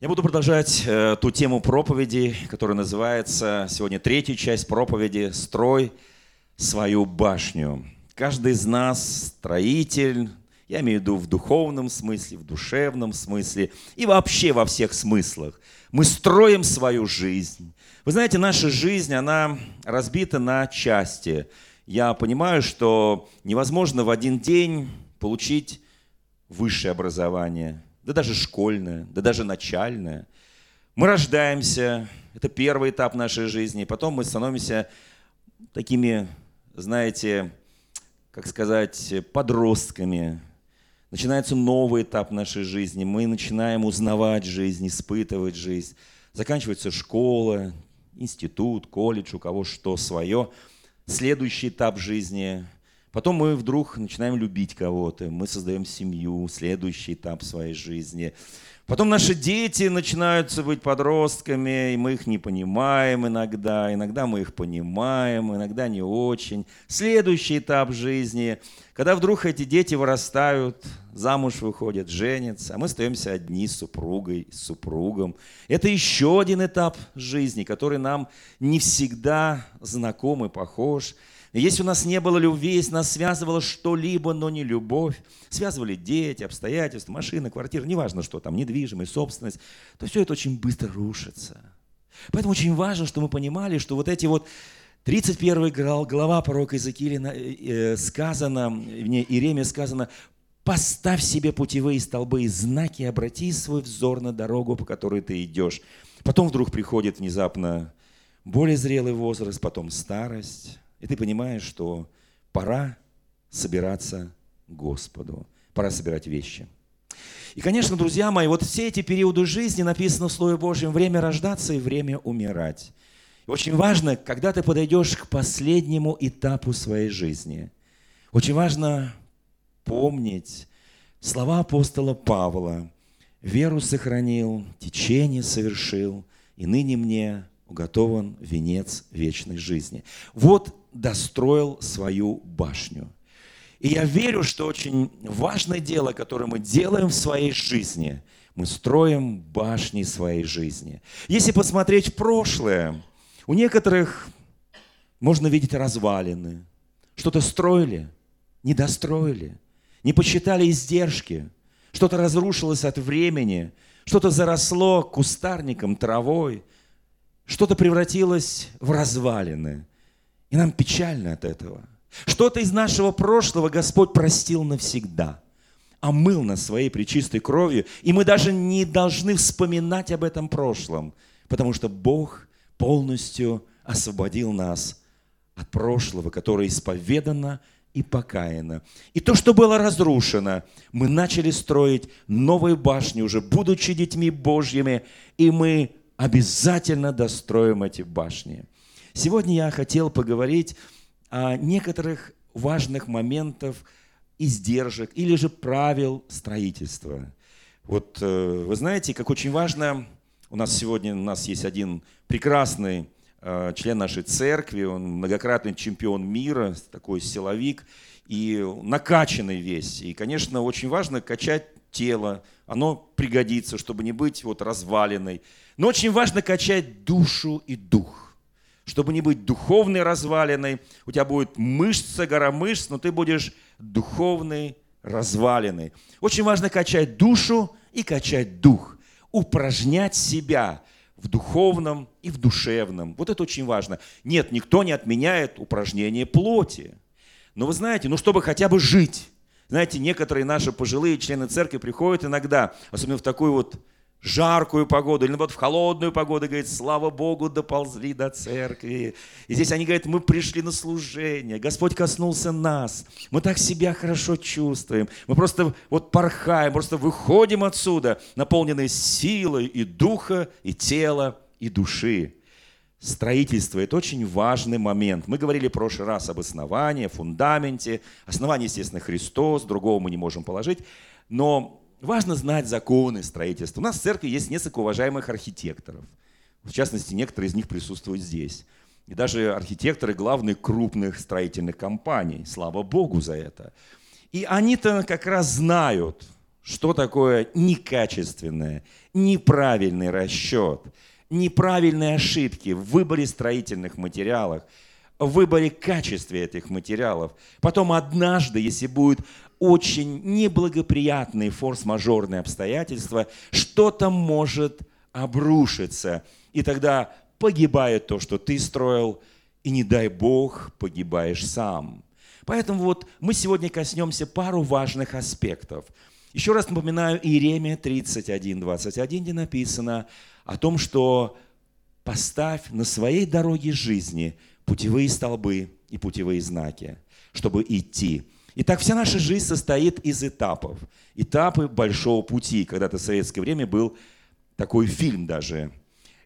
Я буду продолжать э, ту тему проповеди, которая называется сегодня третья часть проповеди «Строй свою башню». Каждый из нас строитель, я имею в виду в духовном смысле, в душевном смысле и вообще во всех смыслах. Мы строим свою жизнь. Вы знаете, наша жизнь, она разбита на части. Я понимаю, что невозможно в один день получить высшее образование – да даже школьное, да даже начальное. Мы рождаемся, это первый этап нашей жизни, потом мы становимся такими, знаете, как сказать, подростками. Начинается новый этап нашей жизни, мы начинаем узнавать жизнь, испытывать жизнь. Заканчивается школа, институт, колледж, у кого что свое. Следующий этап жизни Потом мы вдруг начинаем любить кого-то, мы создаем семью, следующий этап своей жизни. Потом наши дети начинают быть подростками, и мы их не понимаем иногда, иногда мы их понимаем, иногда не очень. Следующий этап жизни, когда вдруг эти дети вырастают, замуж выходят, женятся, а мы остаемся одни с супругой, с супругом. Это еще один этап жизни, который нам не всегда знаком и похож. Если у нас не было любви, если нас связывало что-либо, но не любовь, связывали дети, обстоятельства, машина, квартира, неважно что там, недвижимость, собственность, то все это очень быстро рушится. Поэтому очень важно, что мы понимали, что вот эти вот 31 глава пророка Иезекииля э, э, сказано, в Иеремия сказано, поставь себе путевые столбы и знаки, обрати свой взор на дорогу, по которой ты идешь. Потом вдруг приходит внезапно более зрелый возраст, потом старость, и ты понимаешь, что пора собираться Господу, пора собирать вещи. И, конечно, друзья мои, вот все эти периоды жизни написано в Слове Божьем, время рождаться и время умирать. И очень важно, когда ты подойдешь к последнему этапу своей жизни, очень важно помнить слова апостола Павла. «Веру сохранил, течение совершил, и ныне мне уготован венец вечной жизни». Вот достроил свою башню. И я верю, что очень важное дело, которое мы делаем в своей жизни, мы строим башни своей жизни. Если посмотреть в прошлое, у некоторых можно видеть развалины. Что-то строили, не достроили, не посчитали издержки, что-то разрушилось от времени, что-то заросло кустарником, травой, что-то превратилось в развалины – и нам печально от этого. Что-то из нашего прошлого Господь простил навсегда, омыл нас своей пречистой кровью, и мы даже не должны вспоминать об этом прошлом, потому что Бог полностью освободил нас от прошлого, которое исповедано и покаяно. И то, что было разрушено, мы начали строить новые башни, уже будучи детьми Божьими, и мы обязательно достроим эти башни. Сегодня я хотел поговорить о некоторых важных моментах издержек или же правил строительства. Вот э, вы знаете, как очень важно, у нас сегодня у нас есть один прекрасный э, член нашей церкви, он многократный чемпион мира, такой силовик, и накачанный весь. И, конечно, очень важно качать тело, оно пригодится, чтобы не быть вот разваленной. Но очень важно качать душу и дух чтобы не быть духовной развалиной. У тебя будет мышца, гора мышц, но ты будешь духовной развалиной. Очень важно качать душу и качать дух, упражнять себя в духовном и в душевном. Вот это очень важно. Нет, никто не отменяет упражнение плоти. Но вы знаете, ну чтобы хотя бы жить. Знаете, некоторые наши пожилые члены церкви приходят иногда, особенно в такую вот жаркую погоду, или наоборот в холодную погоду, говорит, слава Богу, доползли до церкви. И здесь они говорят, мы пришли на служение, Господь коснулся нас, мы так себя хорошо чувствуем, мы просто вот порхаем, просто выходим отсюда, наполненные силой и духа, и тела, и души. Строительство – это очень важный момент. Мы говорили в прошлый раз об основании, фундаменте. Основание, естественно, Христос, другого мы не можем положить. Но Важно знать законы строительства. У нас в церкви есть несколько уважаемых архитекторов. В частности, некоторые из них присутствуют здесь. И даже архитекторы главных крупных строительных компаний. Слава Богу за это. И они-то как раз знают, что такое некачественное, неправильный расчет, неправильные ошибки в выборе строительных материалов, в выборе качестве этих материалов. Потом однажды, если будет очень неблагоприятные форс-мажорные обстоятельства, что-то может обрушиться. И тогда погибает то, что ты строил, и не дай Бог, погибаешь сам. Поэтому вот мы сегодня коснемся пару важных аспектов. Еще раз напоминаю, Иеремия 31, 21, где написано о том, что поставь на своей дороге жизни путевые столбы и путевые знаки, чтобы идти. Итак, вся наша жизнь состоит из этапов. Этапы большого пути. Когда-то в советское время был такой фильм даже.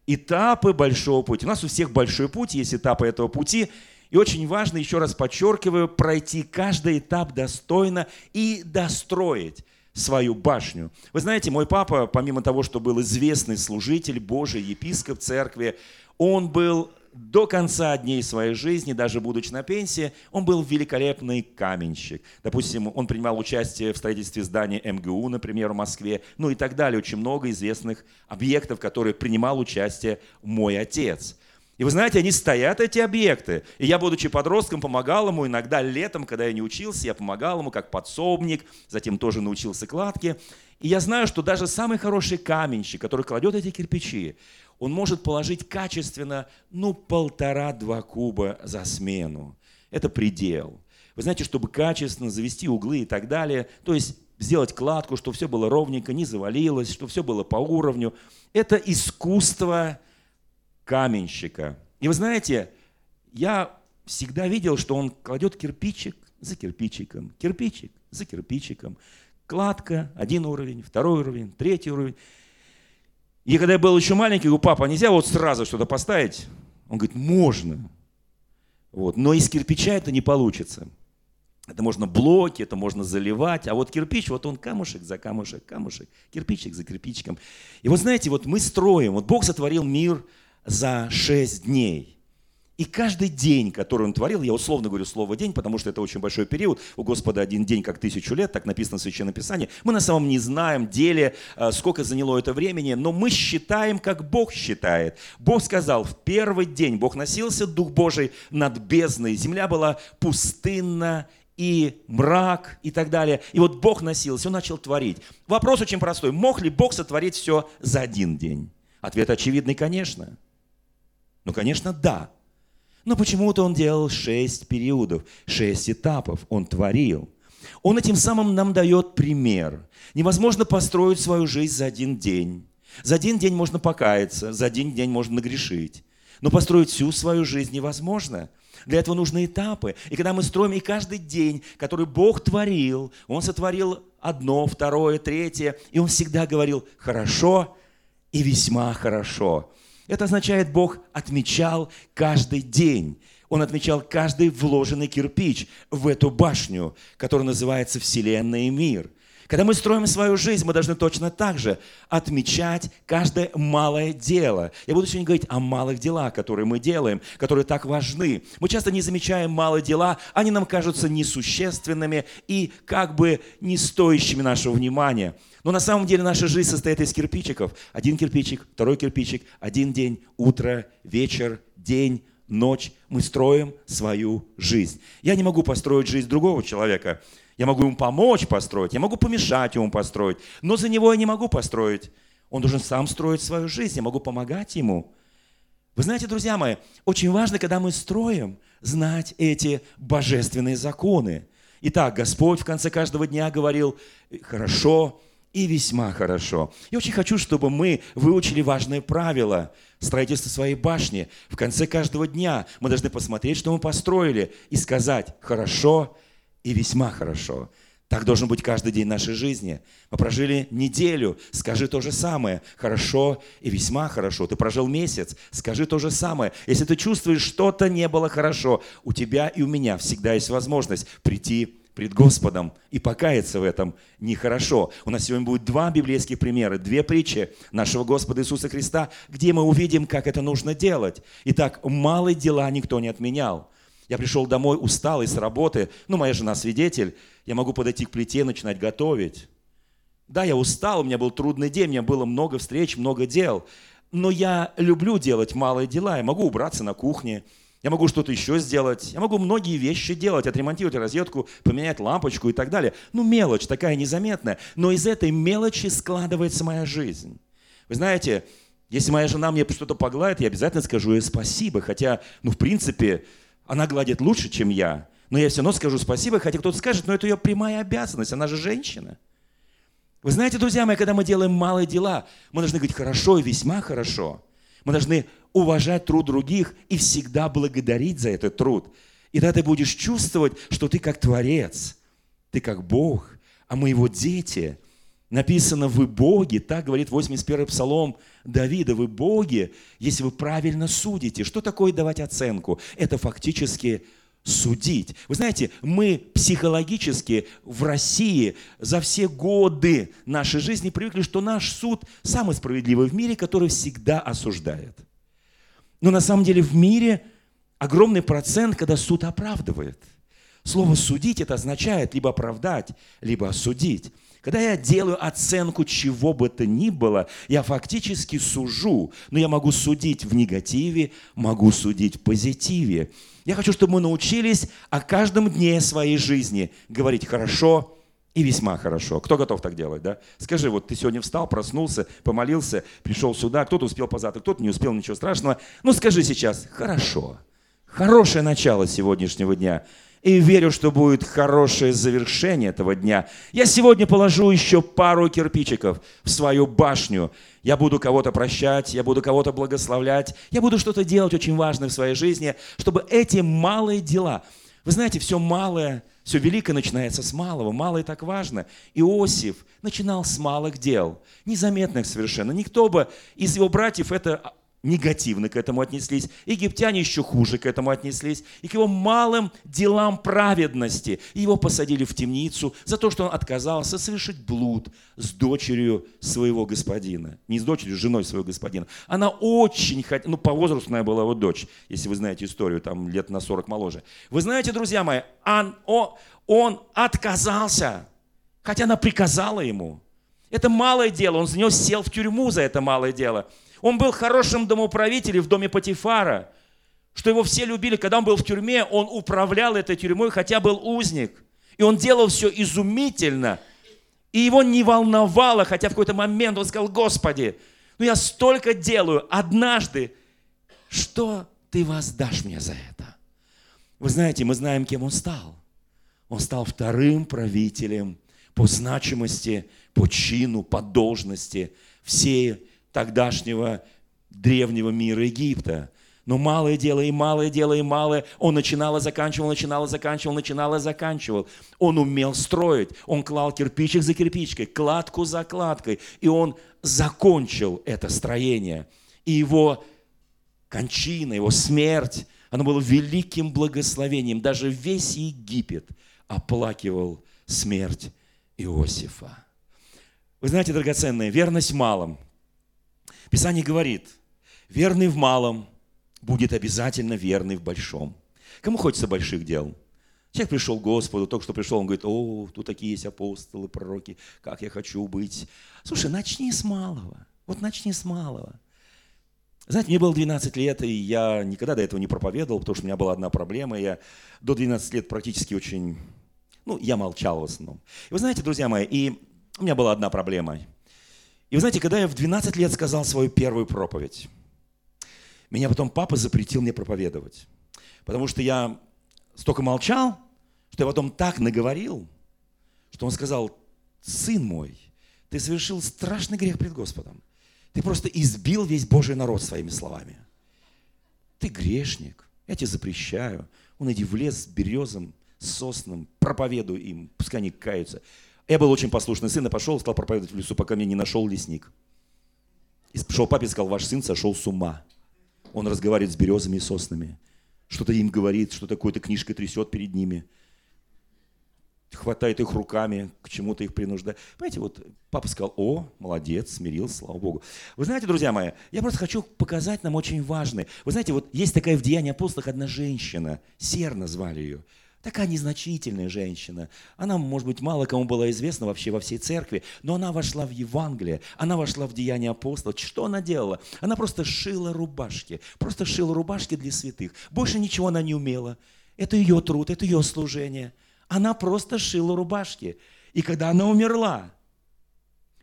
Этапы большого пути. У нас у всех большой путь, есть этапы этого пути. И очень важно, еще раз подчеркиваю, пройти каждый этап достойно и достроить свою башню. Вы знаете, мой папа, помимо того, что был известный служитель Божий, епископ церкви, он был до конца дней своей жизни, даже будучи на пенсии, он был великолепный каменщик. Допустим, он принимал участие в строительстве здания МГУ, например, в Москве, ну и так далее. Очень много известных объектов, которые принимал участие мой отец. И вы знаете, они стоят, эти объекты. И я, будучи подростком, помогал ему иногда летом, когда я не учился, я помогал ему как подсобник, затем тоже научился кладке. И я знаю, что даже самый хороший каменщик, который кладет эти кирпичи, он может положить качественно, ну, полтора-два куба за смену. Это предел. Вы знаете, чтобы качественно завести углы и так далее, то есть сделать кладку, чтобы все было ровненько, не завалилось, чтобы все было по уровню. Это искусство каменщика. И вы знаете, я всегда видел, что он кладет кирпичик за кирпичиком, кирпичик за кирпичиком. Кладка, один уровень, второй уровень, третий уровень. И когда я был еще маленький, говорю, папа, нельзя вот сразу что-то поставить? Он говорит, можно. Вот. Но из кирпича это не получится. Это можно блоки, это можно заливать, а вот кирпич, вот он камушек за камушек, камушек, кирпичик за кирпичиком. И вот знаете, вот мы строим, вот Бог сотворил мир – за шесть дней. И каждый день, который он творил, я условно говорю слово «день», потому что это очень большой период, у Господа один день как тысячу лет, так написано в Священном Писании. Мы на самом не знаем, деле, э, сколько заняло это времени, но мы считаем, как Бог считает. Бог сказал, в первый день Бог носился, Дух Божий над бездной, земля была пустынна и мрак и так далее. И вот Бог носился, Он начал творить. Вопрос очень простой. Мог ли Бог сотворить все за один день? Ответ очевидный, конечно. Ну, конечно, да. Но почему-то он делал шесть периодов, шесть этапов. Он творил. Он этим самым нам дает пример. Невозможно построить свою жизнь за один день. За один день можно покаяться, за один день можно нагрешить. Но построить всю свою жизнь невозможно. Для этого нужны этапы. И когда мы строим и каждый день, который Бог творил, Он сотворил одно, второе, третье, и Он всегда говорил «хорошо» и «весьма хорошо». Это означает, Бог отмечал каждый день. Он отмечал каждый вложенный кирпич в эту башню, которая называется Вселенная и мир. Когда мы строим свою жизнь, мы должны точно так же отмечать каждое малое дело. Я буду сегодня говорить о малых делах, которые мы делаем, которые так важны. Мы часто не замечаем малые дела, они нам кажутся несущественными и как бы не стоящими нашего внимания. Но на самом деле наша жизнь состоит из кирпичиков. Один кирпичик, второй кирпичик, один день, утро, вечер, день, ночь. Мы строим свою жизнь. Я не могу построить жизнь другого человека. Я могу ему помочь построить, я могу помешать ему построить, но за него я не могу построить. Он должен сам строить свою жизнь, я могу помогать ему. Вы знаете, друзья мои, очень важно, когда мы строим, знать эти божественные законы. Итак, Господь в конце каждого дня говорил, хорошо, и весьма хорошо. Я очень хочу, чтобы мы выучили важное правило строительства своей башни. В конце каждого дня мы должны посмотреть, что мы построили, и сказать «хорошо» и «весьма хорошо». Так должен быть каждый день нашей жизни. Мы прожили неделю, скажи то же самое. Хорошо и весьма хорошо. Ты прожил месяц, скажи то же самое. Если ты чувствуешь, что-то не было хорошо, у тебя и у меня всегда есть возможность прийти пред Господом и покаяться в этом нехорошо. У нас сегодня будет два библейских примера, две притчи нашего Господа Иисуса Христа, где мы увидим, как это нужно делать. Итак, малые дела никто не отменял. Я пришел домой усталый с работы, ну, моя жена свидетель, я могу подойти к плите, начинать готовить. Да, я устал, у меня был трудный день, у меня было много встреч, много дел. Но я люблю делать малые дела. Я могу убраться на кухне, я могу что-то еще сделать, я могу многие вещи делать, отремонтировать розетку, поменять лампочку и так далее. Ну, мелочь такая незаметная. Но из этой мелочи складывается моя жизнь. Вы знаете, если моя жена мне что-то погладит, я обязательно скажу ей спасибо. Хотя, ну, в принципе, она гладит лучше, чем я. Но я все равно скажу спасибо, хотя кто-то скажет, но это ее прямая обязанность, она же женщина. Вы знаете, друзья мои, когда мы делаем малые дела, мы должны говорить хорошо и весьма хорошо. Мы должны уважать труд других и всегда благодарить за этот труд. И тогда ты будешь чувствовать, что ты как Творец, ты как Бог, а мы его дети. Написано, вы боги, так говорит 81-й псалом Давида, вы боги, если вы правильно судите. Что такое давать оценку? Это фактически судить. Вы знаете, мы психологически в России за все годы нашей жизни привыкли, что наш суд самый справедливый в мире, который всегда осуждает. Но на самом деле в мире огромный процент, когда суд оправдывает. Слово «судить» это означает либо оправдать, либо осудить. Когда я делаю оценку чего бы то ни было, я фактически сужу. Но я могу судить в негативе, могу судить в позитиве. Я хочу, чтобы мы научились о каждом дне своей жизни говорить хорошо и весьма хорошо. Кто готов так делать, да? Скажи, вот ты сегодня встал, проснулся, помолился, пришел сюда, кто-то успел позавтракать, кто-то не успел, ничего страшного. Ну скажи сейчас, хорошо. Хорошее начало сегодняшнего дня и верю, что будет хорошее завершение этого дня. Я сегодня положу еще пару кирпичиков в свою башню. Я буду кого-то прощать, я буду кого-то благословлять, я буду что-то делать очень важное в своей жизни, чтобы эти малые дела, вы знаете, все малое, все великое начинается с малого, малое так важно. Иосиф начинал с малых дел, незаметных совершенно. Никто бы из его братьев это негативно к этому отнеслись. Египтяне еще хуже к этому отнеслись. И к его малым делам праведности. Его посадили в темницу за то, что он отказался совершить блуд с дочерью своего господина. Не с дочерью, с женой своего господина. Она очень хотела, ну по возрасту она была его дочь, если вы знаете историю, там лет на 40 моложе. Вы знаете, друзья мои, он, он, отказался, хотя она приказала ему. Это малое дело, он за него сел в тюрьму за это малое дело – он был хорошим домоправителем в доме Патифара, что его все любили. Когда он был в тюрьме, он управлял этой тюрьмой, хотя был узник. И он делал все изумительно. И его не волновало, хотя в какой-то момент он сказал, Господи, ну я столько делаю, однажды, что ты воздашь мне за это? Вы знаете, мы знаем, кем он стал. Он стал вторым правителем по значимости, по чину, по должности всей тогдашнего древнего мира Египта. Но малое дело и малое дело и малое. Он начинал и заканчивал, начинал и заканчивал, начинал и заканчивал. Он умел строить. Он клал кирпичик за кирпичкой, кладку за кладкой. И он закончил это строение. И его кончина, его смерть, она была великим благословением. Даже весь Египет оплакивал смерть Иосифа. Вы знаете, драгоценная, верность малом – Писание говорит, верный в малом будет обязательно верный в большом. Кому хочется больших дел? Человек пришел к Господу, только что пришел, он говорит, о, тут такие есть апостолы, пророки, как я хочу быть. Слушай, начни с малого. Вот начни с малого. Знаете, мне было 12 лет, и я никогда до этого не проповедовал, потому что у меня была одна проблема. Я до 12 лет практически очень, ну, я молчал в основном. И вы знаете, друзья мои, и у меня была одна проблема. И вы знаете, когда я в 12 лет сказал свою первую проповедь, меня потом папа запретил мне проповедовать. Потому что я столько молчал, что я потом так наговорил, что он сказал, сын мой, ты совершил страшный грех пред Господом. Ты просто избил весь Божий народ своими словами. Ты грешник, я тебе запрещаю. Он иди в лес с березом, с сосном, проповедуй им, пускай они каются. Я был очень послушный сын и пошел, стал проповедовать в лесу, пока меня не нашел лесник. И пришел папе и сказал, ваш сын сошел с ума. Он разговаривает с березами и соснами. Что-то им говорит, что такое-то книжка трясет перед ними. Хватает их руками, к чему-то их принуждает. Понимаете, вот папа сказал, о, молодец, смирился, слава Богу. Вы знаете, друзья мои, я просто хочу показать нам очень важное. Вы знаете, вот есть такая в Деянии апостолах одна женщина, Серна звали ее. Такая незначительная женщина. Она, может быть, мало кому была известна вообще во всей церкви, но она вошла в Евангелие, она вошла в Деяние апостолов. Что она делала? Она просто шила рубашки, просто шила рубашки для святых. Больше ничего она не умела. Это ее труд, это ее служение. Она просто шила рубашки. И когда она умерла,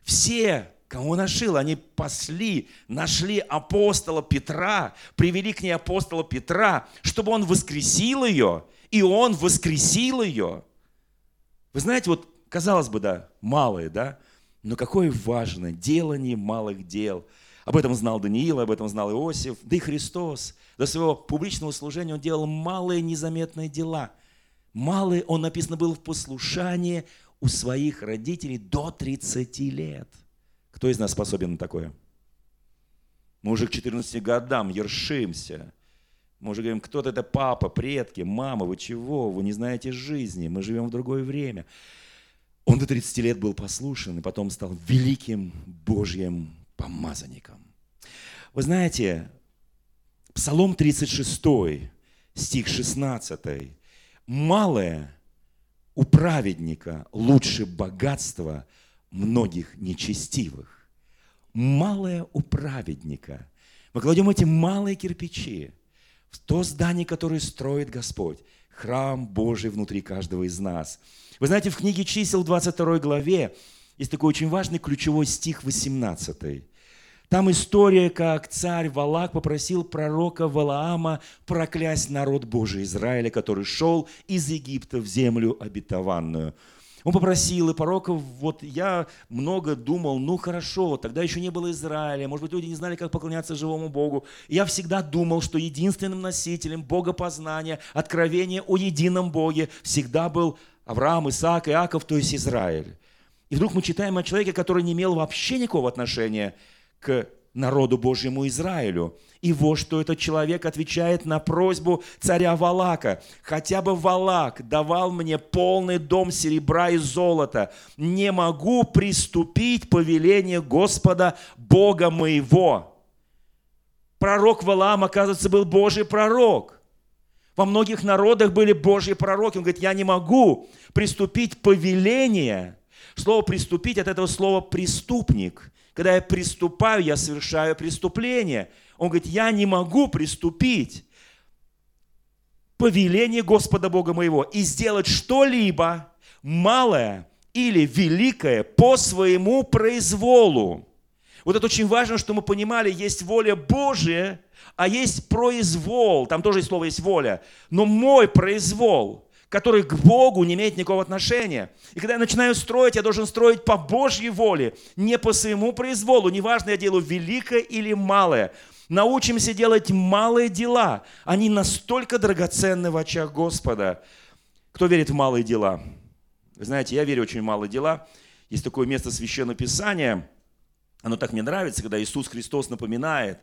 все, кому она шила, они пасли, нашли апостола Петра, привели к ней апостола Петра, чтобы он воскресил ее – и Он воскресил ее. Вы знаете, вот казалось бы, да, малое, да, но какое важное делание малых дел. Об этом знал Даниил, об этом знал Иосиф, да и Христос. До своего публичного служения он делал малые незаметные дела. Малые, он написано, был в послушании у своих родителей до 30 лет. Кто из нас способен на такое? Мы уже к 14 годам ершимся – мы уже говорим, кто-то это папа, предки, мама, вы чего? Вы не знаете жизни, мы живем в другое время. Он до 30 лет был послушен и потом стал великим Божьим помазанником. Вы знаете, Псалом 36, стих 16. «Малое у праведника лучше богатства многих нечестивых». Малое у праведника. Мы кладем эти малые кирпичи – в то здание, которое строит Господь, храм Божий внутри каждого из нас. Вы знаете, в книге чисел 22 главе есть такой очень важный ключевой стих 18. Там история, как царь Валак попросил пророка Валаама проклясть народ Божий Израиля, который шел из Египта в землю обетованную – он попросил, и пороков, вот я много думал, ну хорошо, тогда еще не было Израиля, может быть, люди не знали, как поклоняться живому Богу. И я всегда думал, что единственным носителем Богопознания, откровения о едином Боге всегда был Авраам, Исаак, Иаков, то есть Израиль. И вдруг мы читаем о человеке, который не имел вообще никакого отношения к народу Божьему Израилю. И вот что этот человек отвечает на просьбу царя Валака. «Хотя бы Валак давал мне полный дом серебра и золота, не могу приступить повеление Господа Бога моего». Пророк Валаам, оказывается, был Божий пророк. Во многих народах были Божьи пророки. Он говорит, я не могу приступить повеление. Слово «приступить» от этого слова «преступник». Когда я приступаю, я совершаю преступление. Он говорит, я не могу приступить повеление Господа Бога моего и сделать что-либо малое или великое по своему произволу. Вот это очень важно, что мы понимали, есть воля Божия, а есть произвол. Там тоже слово есть воля. Но мой произвол – который к Богу не имеет никакого отношения. И когда я начинаю строить, я должен строить по Божьей воле, не по своему произволу. Неважно, я делаю великое или малое. Научимся делать малые дела. Они настолько драгоценны в очах Господа. Кто верит в малые дела? Вы знаете, я верю очень в малые дела. Есть такое место Священного Писания. Оно так мне нравится, когда Иисус Христос напоминает,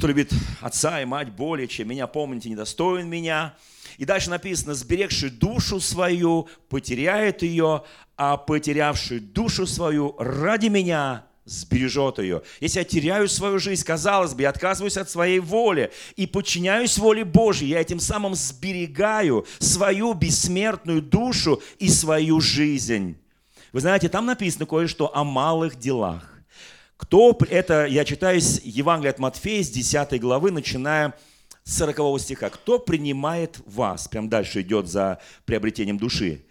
кто любит отца и мать более, чем меня, помните, недостоин меня – и дальше написано, сберегший душу свою, потеряет ее, а потерявший душу свою ради меня сбережет ее. Если я теряю свою жизнь, казалось бы, я отказываюсь от своей воли и подчиняюсь воле Божьей, я этим самым сберегаю свою бессмертную душу и свою жизнь. Вы знаете, там написано кое-что о малых делах. Кто это, я читаю из Евангелия от Матфея, с 10 главы, начиная 40 стиха. «Кто принимает вас?» Прям дальше идет за приобретением души.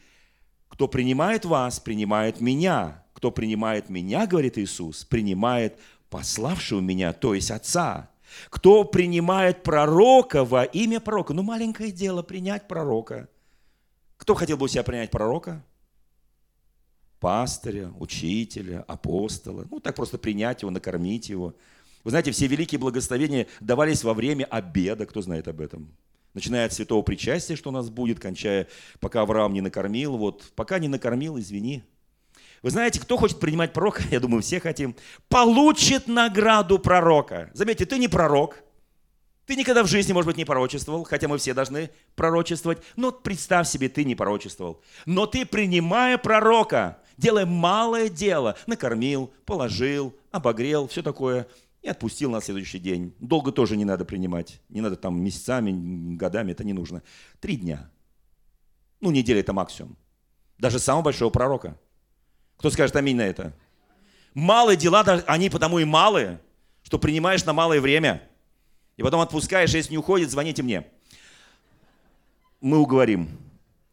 «Кто принимает вас, принимает меня. Кто принимает меня, говорит Иисус, принимает пославшего меня, то есть Отца. Кто принимает пророка во имя пророка?» Ну, маленькое дело принять пророка. Кто хотел бы у себя принять пророка? Пастыря, учителя, апостола. Ну, так просто принять его, накормить его – вы знаете, все великие благословения давались во время обеда, кто знает об этом. Начиная от святого причастия, что у нас будет, кончая, пока Авраам не накормил. Вот, пока не накормил, извини. Вы знаете, кто хочет принимать пророка? Я думаю, все хотим. Получит награду пророка. Заметьте, ты не пророк. Ты никогда в жизни, может быть, не пророчествовал, хотя мы все должны пророчествовать. Но представь себе, ты не пророчествовал. Но ты, принимая пророка, делая малое дело, накормил, положил, обогрел, все такое – и отпустил на следующий день. Долго тоже не надо принимать. Не надо там месяцами, годами, это не нужно. Три дня. Ну, неделя это максимум. Даже самого большого пророка. Кто скажет аминь на это? Малые дела, они потому и малые, что принимаешь на малое время. И потом отпускаешь, если не уходит, звоните мне. Мы уговорим.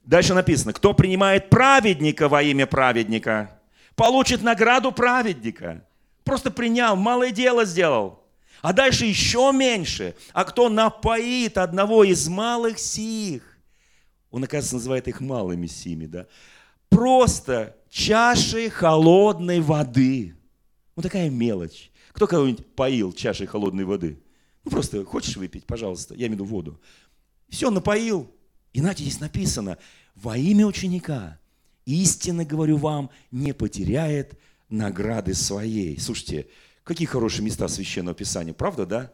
Дальше написано, кто принимает праведника во имя праведника, получит награду праведника. Просто принял, малое дело сделал. А дальше еще меньше. А кто напоит одного из малых сих, он, оказывается, называет их малыми сими, да, просто чашей холодной воды. Вот такая мелочь. Кто кого-нибудь поил чашей холодной воды? Ну, просто хочешь выпить, пожалуйста, я имею в виду воду. Все, напоил. И знаете, здесь написано, во имя ученика, истинно говорю вам, не потеряет награды своей. Слушайте, какие хорошие места Священного Писания, правда, да?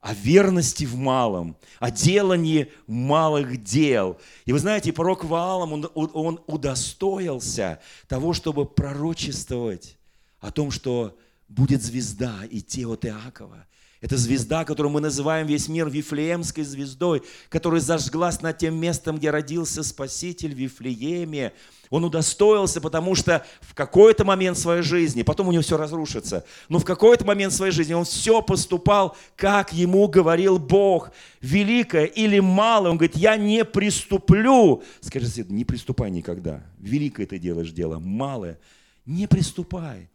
О верности в малом, о делании малых дел. И вы знаете, пророк Ваалам, он, он удостоился того, чтобы пророчествовать о том, что будет звезда идти от Иакова. Это звезда, которую мы называем весь мир Вифлеемской звездой, которая зажглась над тем местом, где родился Спаситель Вифлееме. Он удостоился, потому что в какой-то момент своей жизни, потом у него все разрушится, но в какой-то момент своей жизни он все поступал, как ему говорил Бог. Великое или малое, он говорит, я не приступлю. Скажи соседу, не приступай никогда. Великое ты делаешь дело, малое, не приступай.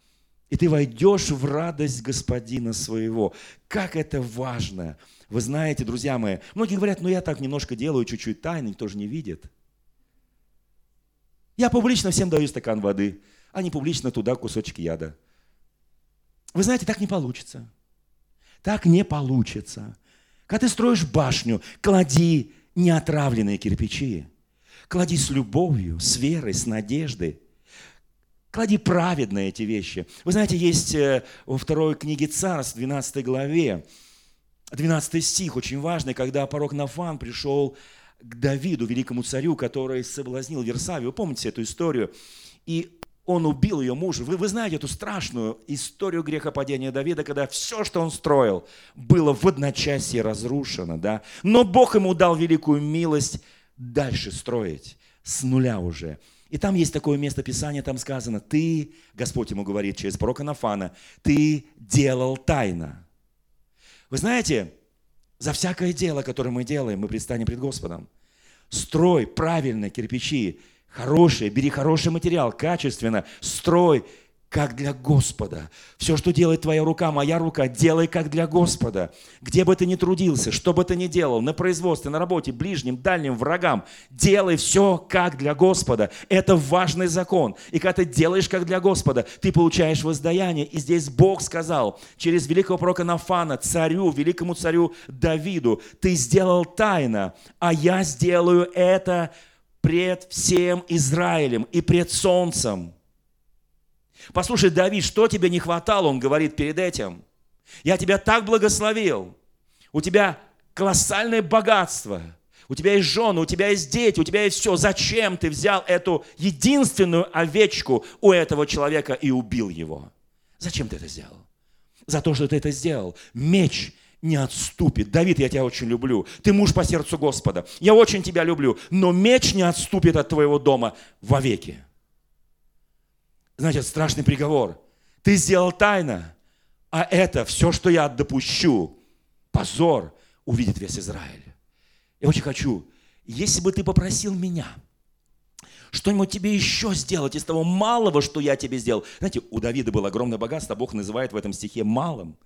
И ты войдешь в радость Господина своего. Как это важно! Вы знаете, друзья мои, многие говорят, ну я так немножко делаю, чуть-чуть тайно, никто же не видит. Я публично всем даю стакан воды, а не публично туда кусочек яда. Вы знаете, так не получится. Так не получится. Когда ты строишь башню, клади неотравленные кирпичи. Клади с любовью, с верой, с надеждой. Клади праведно эти вещи. Вы знаете, есть э, во второй книге Царств, 12 главе, 12 стих, очень важный, когда порог Нафан пришел к Давиду, великому царю, который соблазнил Версавию. Вы помните эту историю? И он убил ее мужа. Вы, вы знаете эту страшную историю грехопадения Давида, когда все, что он строил, было в одночасье разрушено. Да? Но Бог ему дал великую милость дальше строить, с нуля уже. И там есть такое место Писания, там сказано, ты, Господь ему говорит через пророка Нафана, ты делал тайно. Вы знаете, за всякое дело, которое мы делаем, мы предстанем пред Господом. Строй правильно кирпичи, хорошие, бери хороший материал, качественно, строй как для Господа. Все, что делает твоя рука, моя рука, делай как для Господа. Где бы ты ни трудился, что бы ты ни делал, на производстве, на работе, ближним, дальним, врагам, делай все как для Господа. Это важный закон. И когда ты делаешь как для Господа, ты получаешь воздаяние. И здесь Бог сказал через великого пророка Нафана, царю, великому царю Давиду, ты сделал тайно, а я сделаю это пред всем Израилем и пред солнцем. Послушай, Давид, что тебе не хватало, он говорит перед этим. Я тебя так благословил. У тебя колоссальное богатство. У тебя есть жены, у тебя есть дети, у тебя есть все. Зачем ты взял эту единственную овечку у этого человека и убил его? Зачем ты это сделал? За то, что ты это сделал. Меч не отступит. Давид, я тебя очень люблю. Ты муж по сердцу Господа. Я очень тебя люблю. Но меч не отступит от твоего дома вовеки. Значит, страшный приговор. Ты сделал тайно, а это все, что я допущу, позор, увидит весь Израиль. Я очень хочу, если бы ты попросил меня что-нибудь тебе еще сделать из того малого, что я тебе сделал. Знаете, у Давида было огромное богатство, Бог называет в этом стихе малым.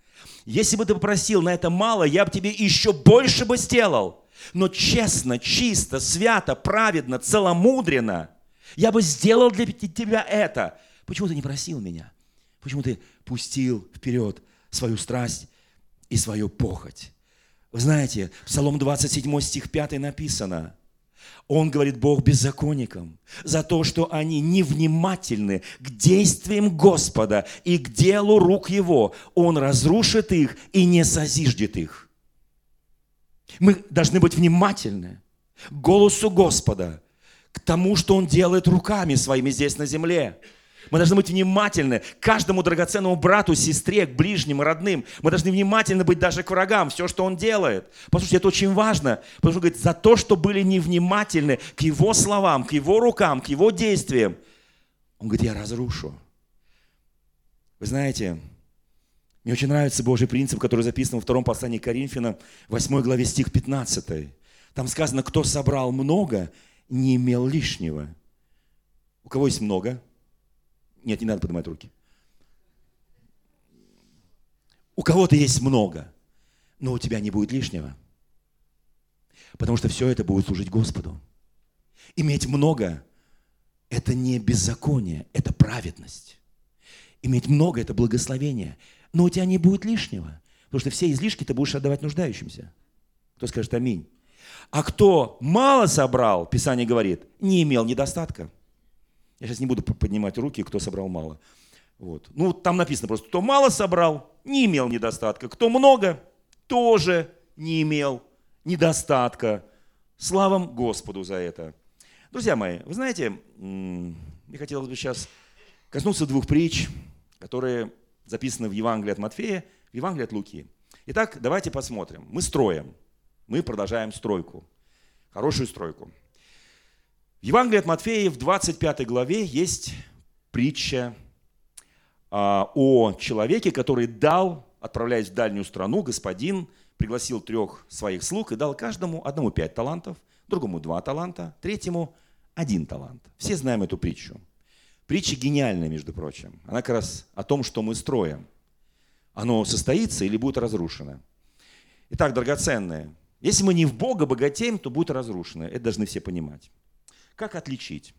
Если бы ты попросил на это мало, я бы тебе еще больше бы сделал. Но честно, чисто, свято, праведно, целомудренно, я бы сделал для тебя это – Почему ты не просил меня? Почему ты пустил вперед свою страсть и свою похоть? Вы знаете, Псалом 27 стих 5 написано, он говорит Бог беззаконникам за то, что они невнимательны к действиям Господа и к делу рук Его. Он разрушит их и не созиждет их. Мы должны быть внимательны к голосу Господа, к тому, что Он делает руками своими здесь на земле. Мы должны быть внимательны к каждому драгоценному брату, сестре, к ближним родным. Мы должны внимательны быть даже к врагам, все, что он делает. Послушайте, это очень важно, потому что говорит, за то, что были невнимательны к его словам, к его рукам, к его действиям, он говорит, я разрушу. Вы знаете, мне очень нравится Божий принцип, который записан во втором послании Коринфянам, 8 главе стих 15. Там сказано, кто собрал много, не имел лишнего. У кого есть много? Нет, не надо поднимать руки. У кого-то есть много, но у тебя не будет лишнего. Потому что все это будет служить Господу. Иметь много – это не беззаконие, это праведность. Иметь много – это благословение. Но у тебя не будет лишнего. Потому что все излишки ты будешь отдавать нуждающимся. Кто скажет аминь? А кто мало собрал, Писание говорит, не имел недостатка. Я сейчас не буду поднимать руки, кто собрал мало. Вот. Ну, там написано просто, кто мало собрал, не имел недостатка. Кто много, тоже не имел недостатка. Слава Господу за это. Друзья мои, вы знаете, мне хотелось бы сейчас коснуться двух притч, которые записаны в Евангелии от Матфея, в Евангелии от Луки. Итак, давайте посмотрим. Мы строим мы продолжаем стройку. Хорошую стройку. В Евангелии от Матфея в 25 главе есть притча а, о человеке, который дал, отправляясь в дальнюю страну, господин пригласил трех своих слуг и дал каждому одному пять талантов, другому два таланта, третьему один талант. Все знаем эту притчу. Притча гениальная, между прочим. Она как раз о том, что мы строим. Оно состоится или будет разрушено. Итак, драгоценные, если мы не в Бога богатеем, то будет разрушено. Это должны все понимать. Как отличить?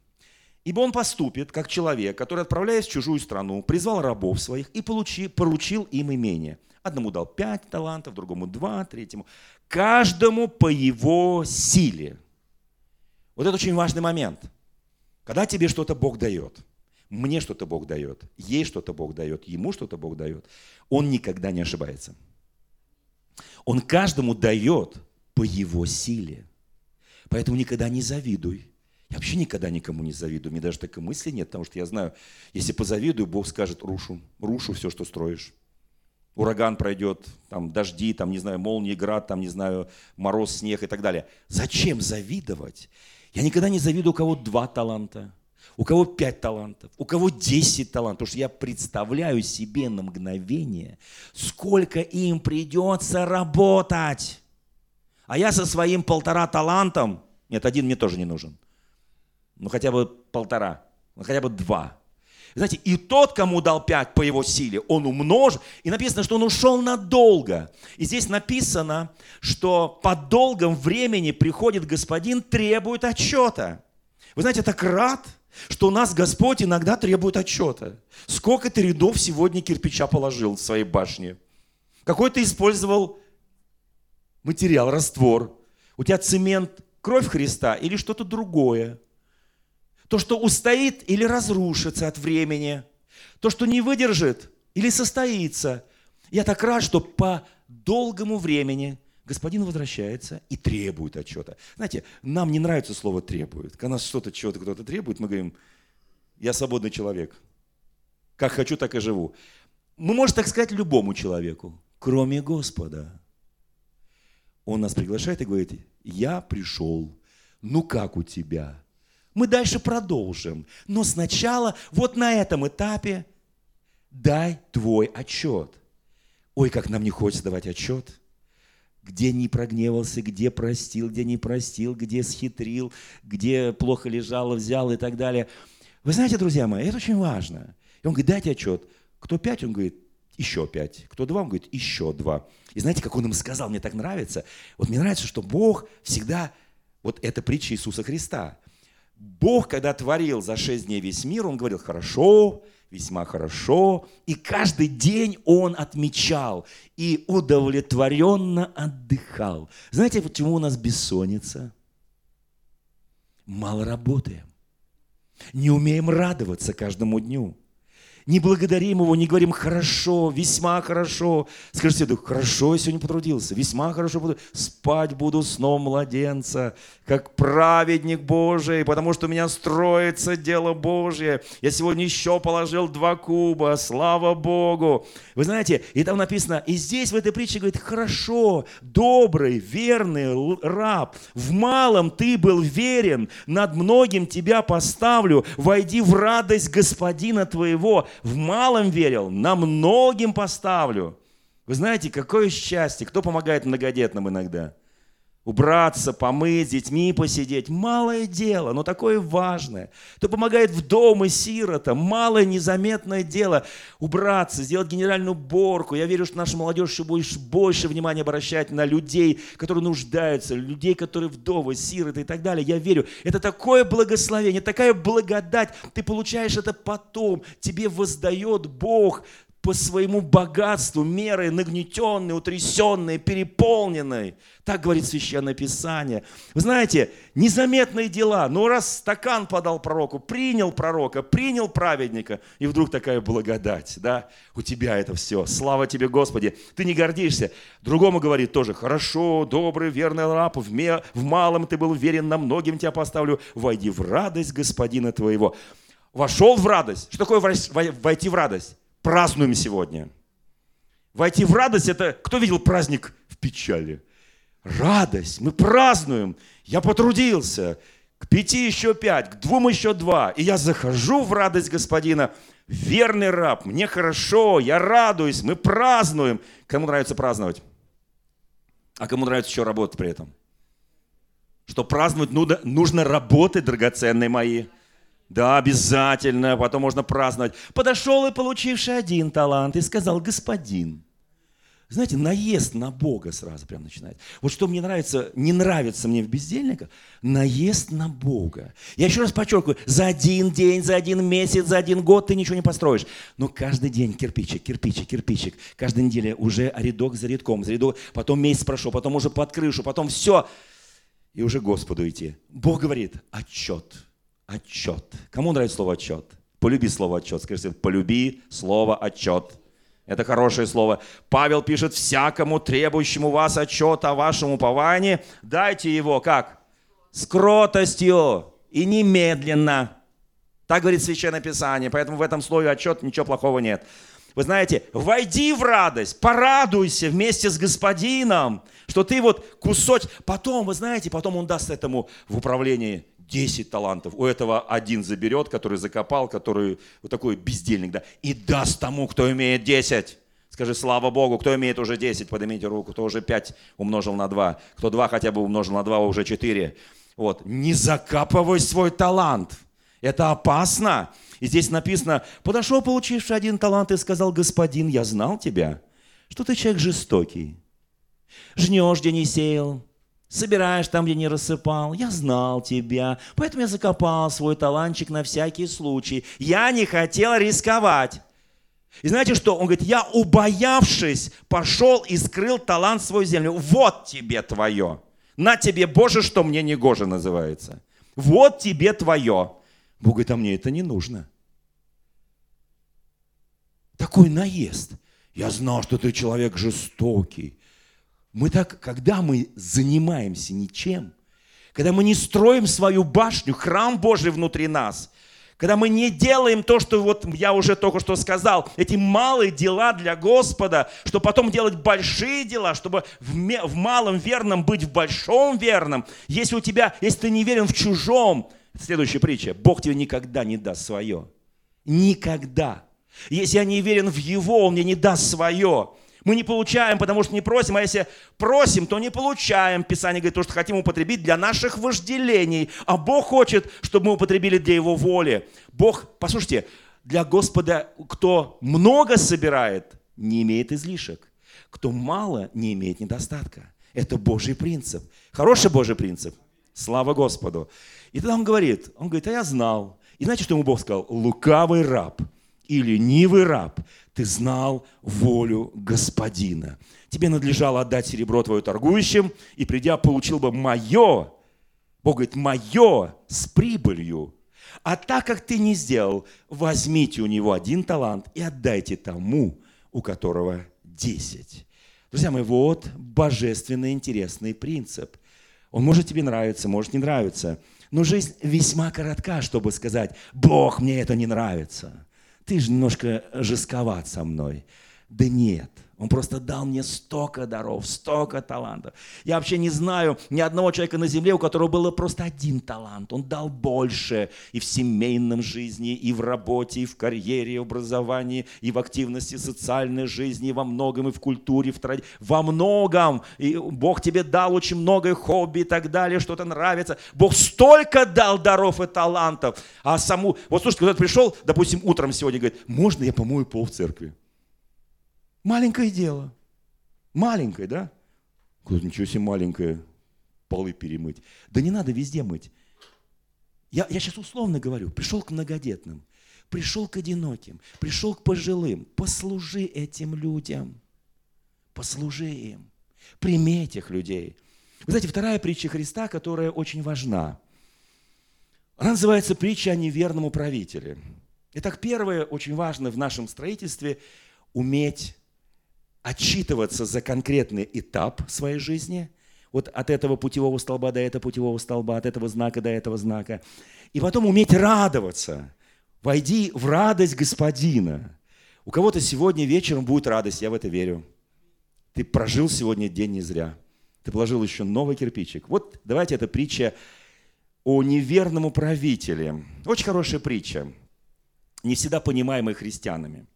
Ибо он поступит, как человек, который, отправляясь в чужую страну, призвал рабов своих и получи, поручил им имение. Одному дал пять талантов, другому два, третьему. Каждому по его силе. Вот это очень важный момент. Когда тебе что-то Бог дает, мне что-то Бог дает, ей что-то Бог дает, ему что-то Бог дает, он никогда не ошибается. Он каждому дает по его силе. Поэтому никогда не завидуй. Я вообще никогда никому не завидую. Мне даже такой мысли нет, потому что я знаю, если позавидую, Бог скажет, рушу, рушу все, что строишь. Ураган пройдет, там дожди, там, не знаю, молнии, град, там, не знаю, мороз, снег и так далее. Зачем завидовать? Я никогда не завидую, у кого два таланта, у кого пять талантов, у кого десять талантов. Потому что я представляю себе на мгновение, сколько им придется работать. А я со своим полтора талантом, нет, один мне тоже не нужен. Ну хотя бы полтора, ну хотя бы два. Знаете, и тот, кому дал пять по его силе, он умножил. И написано, что он ушел надолго. И здесь написано, что по долгом времени приходит господин, требует отчета. Вы знаете, так рад, что у нас Господь иногда требует отчета. Сколько ты рядов сегодня кирпича положил в своей башне? Какой ты использовал материал, раствор. У тебя цемент, кровь Христа или что-то другое. То, что устоит или разрушится от времени. То, что не выдержит или состоится. Я так рад, что по долгому времени господин возвращается и требует отчета. Знаете, нам не нравится слово «требует». Когда нас что-то, чего-то кто-то требует, мы говорим, я свободный человек. Как хочу, так и живу. Мы можем так сказать любому человеку, кроме Господа. Он нас приглашает и говорит, я пришел, ну как у тебя? Мы дальше продолжим, но сначала вот на этом этапе дай твой отчет. Ой, как нам не хочется давать отчет. Где не прогневался, где простил, где не простил, где схитрил, где плохо лежал, взял и так далее. Вы знаете, друзья мои, это очень важно. И он говорит, дайте отчет. Кто пять? Он говорит, еще пять. Кто два? Он говорит, еще два. И знаете, как он им сказал, мне так нравится. Вот мне нравится, что Бог всегда, вот это притча Иисуса Христа. Бог, когда творил за шесть дней весь мир, Он говорил, хорошо, весьма хорошо. И каждый день Он отмечал и удовлетворенно отдыхал. Знаете, почему у нас бессонница? Мало работаем. Не умеем радоваться каждому дню. Не благодарим Его, не говорим «хорошо», «весьма хорошо». Скажите, да, «хорошо, я сегодня потрудился», «весьма хорошо буду, спать буду сном младенца, как праведник Божий, потому что у меня строится дело Божье. Я сегодня еще положил два куба, слава Богу». Вы знаете, и там написано, и здесь в этой притче говорит «хорошо, добрый, верный раб, в малом ты был верен, над многим тебя поставлю, войди в радость Господина твоего, в малом верил, на многим поставлю. Вы знаете, какое счастье, кто помогает многодетным иногда? Убраться, помыть, с детьми посидеть. Малое дело, но такое важное. Кто помогает в дом и сиротам. Малое незаметное дело. Убраться, сделать генеральную уборку. Я верю, что наша молодежь еще будет больше внимания обращать на людей, которые нуждаются, людей, которые вдовы, сироты и так далее. Я верю. Это такое благословение, такая благодать. Ты получаешь это потом. Тебе воздает Бог по своему богатству, мерой нагнетенной, утрясенной, переполненной. Так говорит Священное Писание. Вы знаете, незаметные дела. Но раз стакан подал пророку, принял пророка, принял праведника, и вдруг такая благодать, да, у тебя это все. Слава тебе, Господи. Ты не гордишься. Другому говорит тоже, хорошо, добрый, верный раб, в, ме, в малом ты был верен, на многим тебя поставлю. Войди в радость Господина твоего. Вошел в радость. Что такое войти в радость? Празднуем сегодня. Войти в радость – это кто видел праздник в печали? Радость, мы празднуем. Я потрудился. К пяти еще пять, к двум еще два. И я захожу в радость Господина. Верный раб, мне хорошо, я радуюсь, мы празднуем. Кому нравится праздновать? А кому нравится еще работать при этом? Что праздновать нужно, нужно работать, драгоценные мои. Да, обязательно, потом можно праздновать. Подошел и получивший один талант и сказал, господин, знаете, наезд на Бога сразу прям начинает. Вот что мне нравится, не нравится мне в бездельниках, наезд на Бога. Я еще раз подчеркиваю, за один день, за один месяц, за один год ты ничего не построишь. Но каждый день кирпичик, кирпичик, кирпичик. Каждая неделя уже рядок за рядком, за рядок. Потом месяц прошел, потом уже под крышу, потом все. И уже Господу идти. Бог говорит, отчет отчет. Кому нравится слово отчет? Полюби слово отчет. Скажите, полюби слово отчет. Это хорошее слово. Павел пишет, всякому требующему вас отчета о вашем уповании, дайте его как? С кротостью и немедленно. Так говорит Священное Писание. Поэтому в этом слове отчет ничего плохого нет. Вы знаете, войди в радость, порадуйся вместе с господином, что ты вот кусочек, потом, вы знаете, потом он даст этому в управлении 10 талантов. У этого один заберет, который закопал, который вот такой бездельник, да, и даст тому, кто имеет 10. Скажи, слава Богу, кто имеет уже 10, поднимите руку, кто уже 5 умножил на 2, кто 2 хотя бы умножил на 2, уже 4. Вот, не закапывай свой талант. Это опасно. И здесь написано, подошел получивший один талант и сказал, господин, я знал тебя, что ты человек жестокий. Жнешь, где не сеял, собираешь там, где не рассыпал. Я знал тебя, поэтому я закопал свой талантчик на всякий случай. Я не хотел рисковать. И знаете что? Он говорит, я, убоявшись, пошел и скрыл талант свою землю. Вот тебе твое. На тебе, Боже, что мне не гоже называется. Вот тебе твое. Бог говорит, а мне это не нужно. Такой наезд. Я знал, что ты человек жестокий. Мы так, когда мы занимаемся ничем, когда мы не строим свою башню, храм Божий внутри нас, когда мы не делаем то, что вот я уже только что сказал, эти малые дела для Господа, что потом делать большие дела, чтобы в, в малом верном быть в большом верном. Если у тебя, если ты не верен в чужом, следующая притча, Бог тебе никогда не даст свое. Никогда. Если я не верен в Его, Он мне не даст свое. Мы не получаем, потому что не просим, а если просим, то не получаем. Писание говорит, то, что хотим употребить для наших вожделений. А Бог хочет, чтобы мы употребили для Его воли. Бог, послушайте, для Господа, кто много собирает, не имеет излишек. Кто мало, не имеет недостатка. Это Божий принцип. Хороший Божий принцип. Слава Господу. И тогда он говорит, он говорит, а я знал. И знаете, что ему Бог сказал? Лукавый раб и ленивый раб ты знал волю Господина. Тебе надлежало отдать серебро твое торгующим, и придя, получил бы мое, Бог говорит, мое с прибылью. А так как ты не сделал, возьмите у него один талант и отдайте тому, у которого десять. Друзья мои, вот божественный интересный принцип. Он может тебе нравиться, может не нравиться. Но жизнь весьма коротка, чтобы сказать, Бог, мне это не нравится. Ты же немножко жестковат со мной. Да нет, он просто дал мне столько даров, столько талантов. Я вообще не знаю ни одного человека на земле, у которого было просто один талант. Он дал больше и в семейном жизни, и в работе, и в карьере, и в образовании, и в активности социальной жизни, и во многом, и в культуре, в тради... во многом. И Бог тебе дал очень много хобби и так далее, что-то нравится. Бог столько дал даров и талантов. А саму... Вот слушайте, когда пришел, допустим, утром сегодня, говорит, можно я помою пол в церкви? Маленькое дело. Маленькое, да? Говорит, ничего себе маленькое. Полы перемыть. Да не надо везде мыть. Я, я сейчас условно говорю. Пришел к многодетным, пришел к одиноким, пришел к пожилым. Послужи этим людям. Послужи им. Прими этих людей. Вы знаете, вторая притча Христа, которая очень важна. Она называется притча о неверном управителе. Итак, первое, очень важно в нашем строительстве – уметь отчитываться за конкретный этап своей жизни, вот от этого путевого столба до этого путевого столба, от этого знака до этого знака, и потом уметь радоваться. Войди в радость Господина. У кого-то сегодня вечером будет радость, я в это верю. Ты прожил сегодня день не зря. Ты положил еще новый кирпичик. Вот давайте эта притча о неверном управителе. Очень хорошая притча, не всегда понимаемая христианами.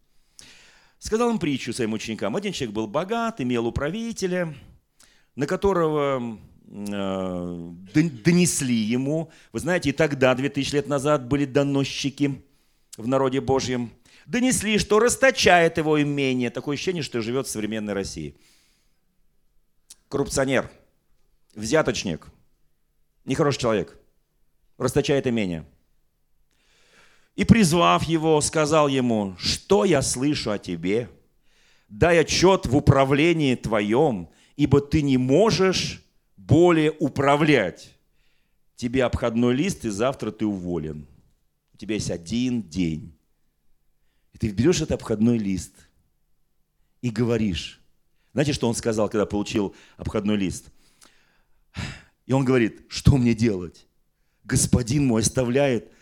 Сказал им притчу своим ученикам. Один человек был богат, имел управителя, на которого э, донесли ему. Вы знаете, и тогда, 2000 лет назад, были доносчики в народе Божьем. Донесли, что расточает его имение. Такое ощущение, что живет в современной России. Коррупционер, взяточник, нехороший человек, расточает имение – и, призвав его, сказал ему, что я слышу о тебе? Дай отчет в управлении твоем, ибо ты не можешь более управлять. Тебе обходной лист, и завтра ты уволен. У тебя есть один день. И ты берешь этот обходной лист и говоришь. Знаете, что он сказал, когда получил обходной лист? И он говорит, что мне делать? Господин мой оставляет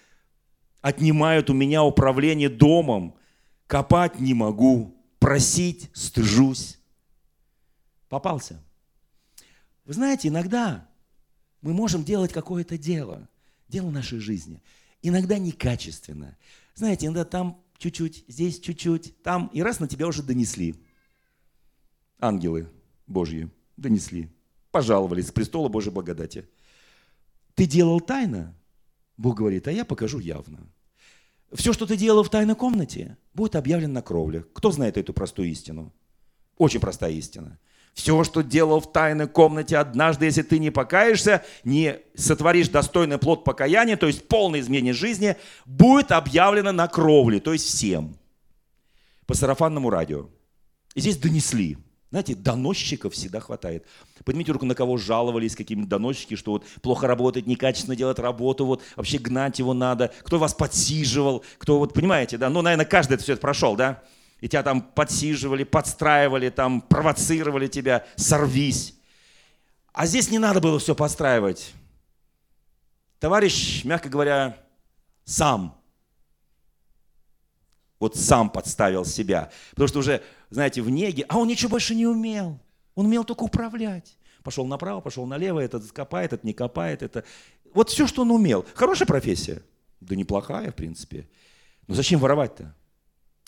отнимают у меня управление домом. Копать не могу, просить стыжусь. Попался. Вы знаете, иногда мы можем делать какое-то дело, дело нашей жизни. Иногда некачественно. Знаете, иногда там чуть-чуть, здесь чуть-чуть, там, и раз на тебя уже донесли. Ангелы Божьи донесли, пожаловались с престола Божьей благодати. Ты делал тайно, Бог говорит, а я покажу явно. Все, что ты делал в тайной комнате, будет объявлено на кровле. Кто знает эту простую истину? Очень простая истина. Все, что делал в тайной комнате однажды, если ты не покаешься, не сотворишь достойный плод покаяния, то есть полное изменение жизни, будет объявлено на кровле, то есть всем. По сарафанному радио. И здесь донесли. Знаете, доносчиков всегда хватает. Поднимите руку, на кого жаловались какие-нибудь доносчики, что вот плохо работает, некачественно делает работу, вот вообще гнать его надо. Кто вас подсиживал, кто вот, понимаете, да? Ну, наверное, каждый это все это прошел, да? И тебя там подсиживали, подстраивали, там провоцировали тебя, сорвись. А здесь не надо было все подстраивать. Товарищ, мягко говоря, сам вот сам подставил себя. Потому что уже, знаете, в неге, а он ничего больше не умел. Он умел только управлять. Пошел направо, пошел налево, этот копает, этот не копает. Это... Вот все, что он умел. Хорошая профессия? Да неплохая, в принципе. Но зачем воровать-то?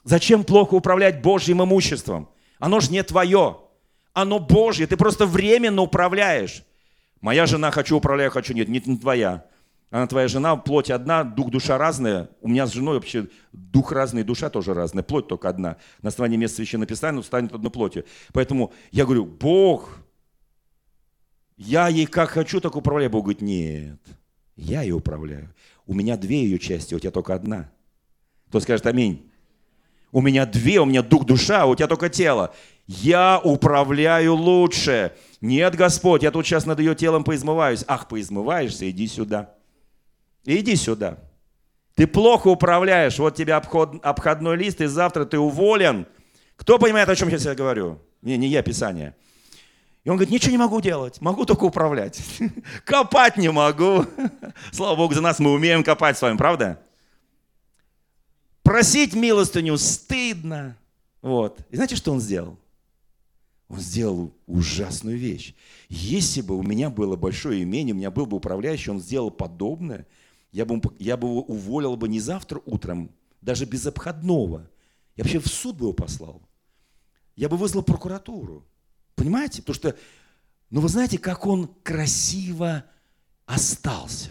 Зачем плохо управлять Божьим имуществом? Оно же не твое. Оно Божье. Ты просто временно управляешь. Моя жена хочу управляю, хочу нет. Не твоя. Она твоя жена, плоть одна, дух, душа разная. У меня с женой вообще дух разный, душа тоже разная, плоть только одна. На основании места священного писания станет одной плотью. Поэтому я говорю, Бог, я ей как хочу, так управляю. Бог говорит, нет, я ее управляю. У меня две ее части, у тебя только одна. Кто скажет аминь? У меня две, у меня дух, душа, у тебя только тело. Я управляю лучше. Нет, Господь, я тут сейчас над ее телом поизмываюсь. Ах, поизмываешься, иди сюда. Иди сюда. Ты плохо управляешь, вот тебе обход, обходной лист, и завтра ты уволен. Кто понимает, о чем я сейчас говорю? Не, не я, Писание. И он говорит, ничего не могу делать, могу только управлять. Копать не могу. Слава Богу, за нас мы умеем копать с вами, правда? Просить милостыню стыдно. Вот. И знаете, что он сделал? Он сделал ужасную вещь. Если бы у меня было большое имение, у меня был бы управляющий, он сделал подобное, я бы, я бы его уволил бы не завтра утром, даже без обходного. Я вообще в суд бы его послал. Я бы вызвал прокуратуру. Понимаете? Потому что, ну вы знаете, как он красиво остался.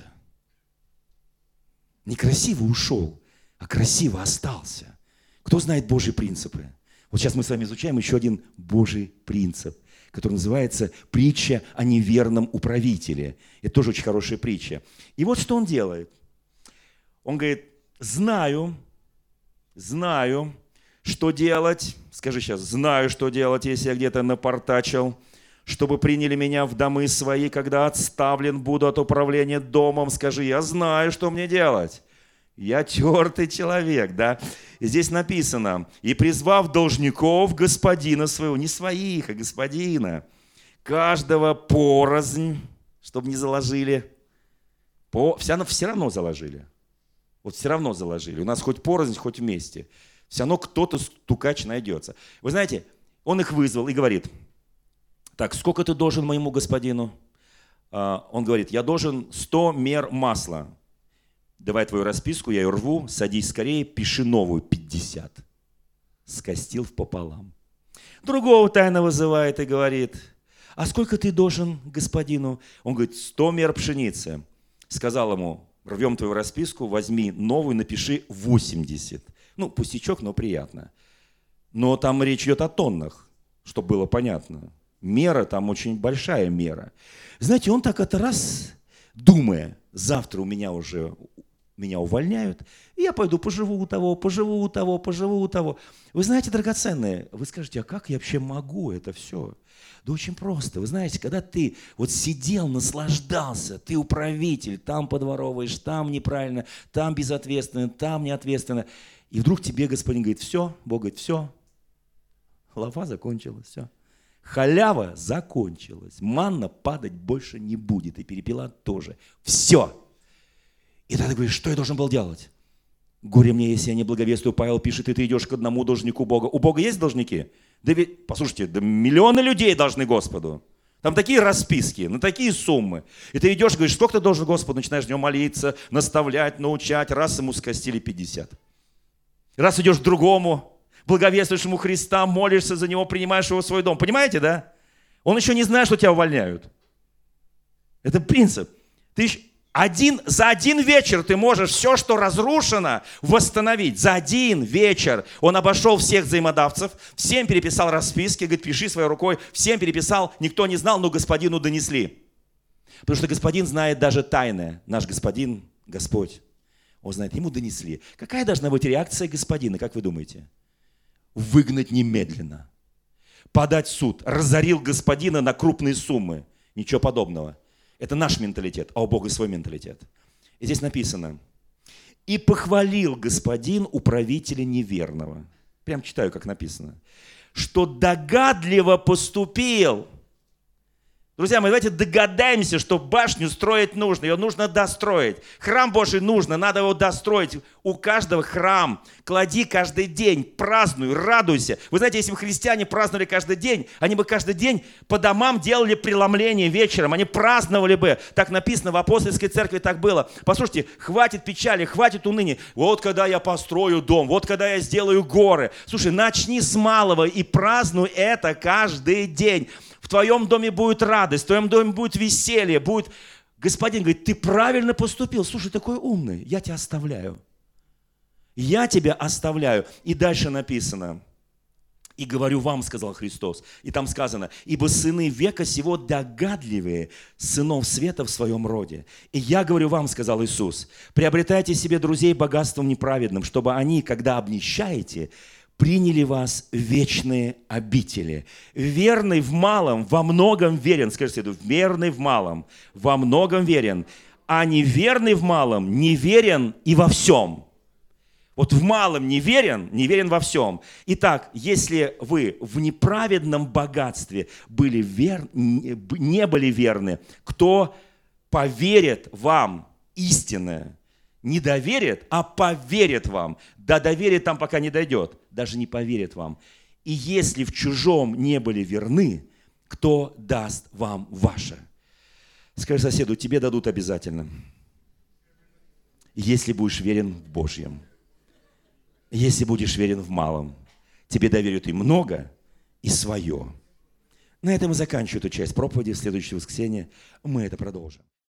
Не красиво ушел, а красиво остался. Кто знает Божьи принципы? Вот сейчас мы с вами изучаем еще один Божий принцип, который называется притча о неверном управителе. Это тоже очень хорошая притча. И вот что он делает. Он говорит, знаю, знаю, что делать? Скажи сейчас, знаю, что делать, если я где-то напортачил, чтобы приняли меня в домы свои, когда отставлен буду от управления домом. Скажи, я знаю, что мне делать. Я тертый человек, да? И здесь написано, и призвав должников господина своего, не своих, а господина, каждого порознь, чтобы не заложили, по, все, равно, все равно заложили. Вот все равно заложили. У нас хоть порознь, хоть вместе все равно кто-то стукач найдется. Вы знаете, он их вызвал и говорит, так, сколько ты должен моему господину? А, он говорит, я должен 100 мер масла. Давай твою расписку, я ее рву, садись скорее, пиши новую, 50. Скостил пополам. Другого тайно вызывает и говорит, а сколько ты должен господину? Он говорит, 100 мер пшеницы. Сказал ему, рвем твою расписку, возьми новую, напиши 80. Ну, пустячок, но приятно. Но там речь идет о тоннах, чтобы было понятно. Мера там очень большая мера. Знаете, он так это раз, думая, завтра у меня уже меня увольняют, и я пойду поживу у того, поживу у того, поживу у того. Вы знаете, драгоценные, вы скажете, а как я вообще могу это все? Да очень просто. Вы знаете, когда ты вот сидел, наслаждался, ты управитель, там подворовываешь, там неправильно, там безответственно, там неответственно – и вдруг тебе Господин говорит, все, Бог говорит, все, лава закончилась, все. Халява закончилась, манна падать больше не будет, и перепела тоже. Все. И тогда ты говоришь, что я должен был делать? Горе мне, если я не благовествую. Павел пишет, и ты идешь к одному должнику Бога. У Бога есть должники? Да ведь, послушайте, да миллионы людей должны Господу. Там такие расписки, на такие суммы. И ты идешь, говоришь, сколько ты должен Господу? Начинаешь в него молиться, наставлять, научать. Раз ему скостили 50. Раз идешь к другому, благовествуешь ему Христа, молишься за него, принимаешь его в свой дом. Понимаете, да? Он еще не знает, что тебя увольняют. Это принцип. Ты один, за один вечер ты можешь все, что разрушено, восстановить. За один вечер он обошел всех взаимодавцев, всем переписал расписки, говорит, пиши своей рукой, всем переписал, никто не знал, но господину донесли. Потому что господин знает даже тайное. Наш господин, Господь. Он знает, ему донесли. Какая должна быть реакция господина, как вы думаете? Выгнать немедленно. Подать суд. Разорил господина на крупные суммы. Ничего подобного. Это наш менталитет, а у Бога свой менталитет. И здесь написано. И похвалил господин управителя неверного. Прям читаю, как написано. Что догадливо поступил – Друзья мы давайте догадаемся, что башню строить нужно, ее нужно достроить. Храм Божий нужно, надо его достроить. У каждого храм. Клади каждый день, празднуй, радуйся. Вы знаете, если бы христиане праздновали каждый день, они бы каждый день по домам делали преломление вечером, они праздновали бы. Так написано в апостольской церкви, так было. Послушайте, хватит печали, хватит уныния. Вот когда я построю дом, вот когда я сделаю горы. Слушай, начни с малого и празднуй это каждый день. В твоем доме будет радость, в твоем доме будет веселье, будет... Господин говорит, ты правильно поступил. Слушай, такой умный, я тебя оставляю. Я тебя оставляю. И дальше написано, и говорю вам, сказал Христос. И там сказано, ибо сыны века сего догадливые сынов света в своем роде. И я говорю вам, сказал Иисус, приобретайте себе друзей богатством неправедным, чтобы они, когда обнищаете, приняли вас в вечные обители. Верный в малом, во многом верен. Скажите, верный в малом, во многом верен. а неверный в малом неверен и во всем. Вот в малом неверен, неверен во всем. Итак, если вы в неправедном богатстве были вер... не были верны, кто поверит вам истинное? Не доверит, а поверит вам. Да доверит там, пока не дойдет. Даже не поверит вам. И если в чужом не были верны, кто даст вам ваше? Скажи соседу, тебе дадут обязательно. Если будешь верен в Божьем. Если будешь верен в малом, тебе доверят и много, и свое. На этом мы заканчиваем эту часть проповеди. В следующее воскресенье мы это продолжим.